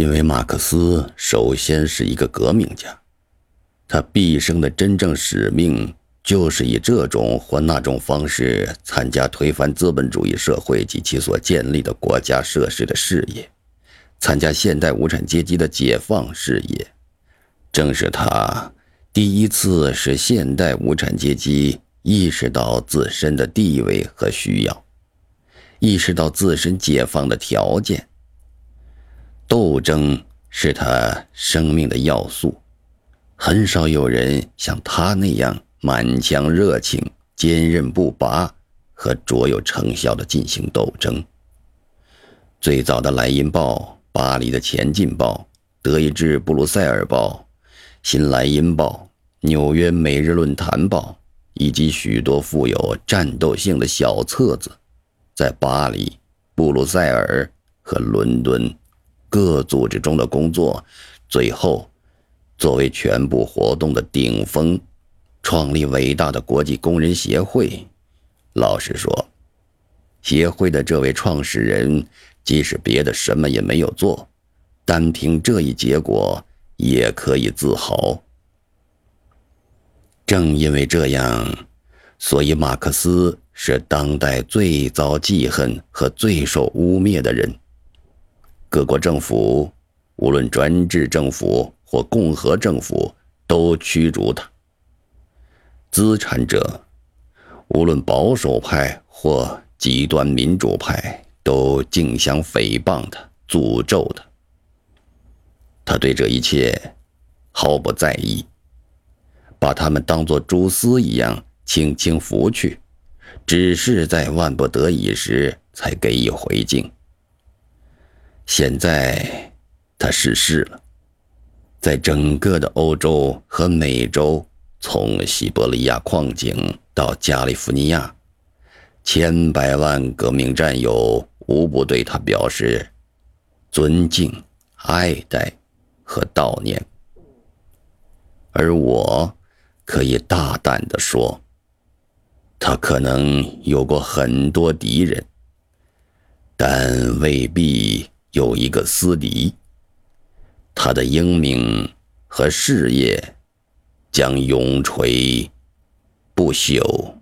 因为马克思首先是一个革命家，他毕生的真正使命就是以这种或那种方式参加推翻资本主义社会及其所建立的国家设施的事业，参加现代无产阶级的解放事业。正是他第一次使现代无产阶级意识到自身的地位和需要，意识到自身解放的条件。斗争是他生命的要素，很少有人像他那样满腔热情、坚韧不拔和卓有成效地进行斗争。最早的《莱茵报》、巴黎的《前进报》、德意志《布鲁塞尔报》、新莱茵报、纽约每日论坛报以及许多富有战斗性的小册子，在巴黎、布鲁塞尔和伦敦。各组织中的工作，最后作为全部活动的顶峰，创立伟大的国际工人协会。老实说，协会的这位创始人，即使别的什么也没有做，单凭这一结果也可以自豪。正因为这样，所以马克思是当代最遭记恨和最受污蔑的人。各国政府，无论专制政府或共和政府，都驱逐他。资产者，无论保守派或极端民主派，都竞相诽谤他、诅咒他。他对这一切毫不在意，把他们当作蛛丝一样轻轻拂去，只是在万不得已时才给予回敬。现在，他逝世了。在整个的欧洲和美洲，从西伯利亚矿井到加利福尼亚，千百万革命战友无不对他表示尊敬、爱戴和悼念。而我，可以大胆地说，他可能有过很多敌人，但未必。有一个私敌，他的英名和事业将永垂不朽。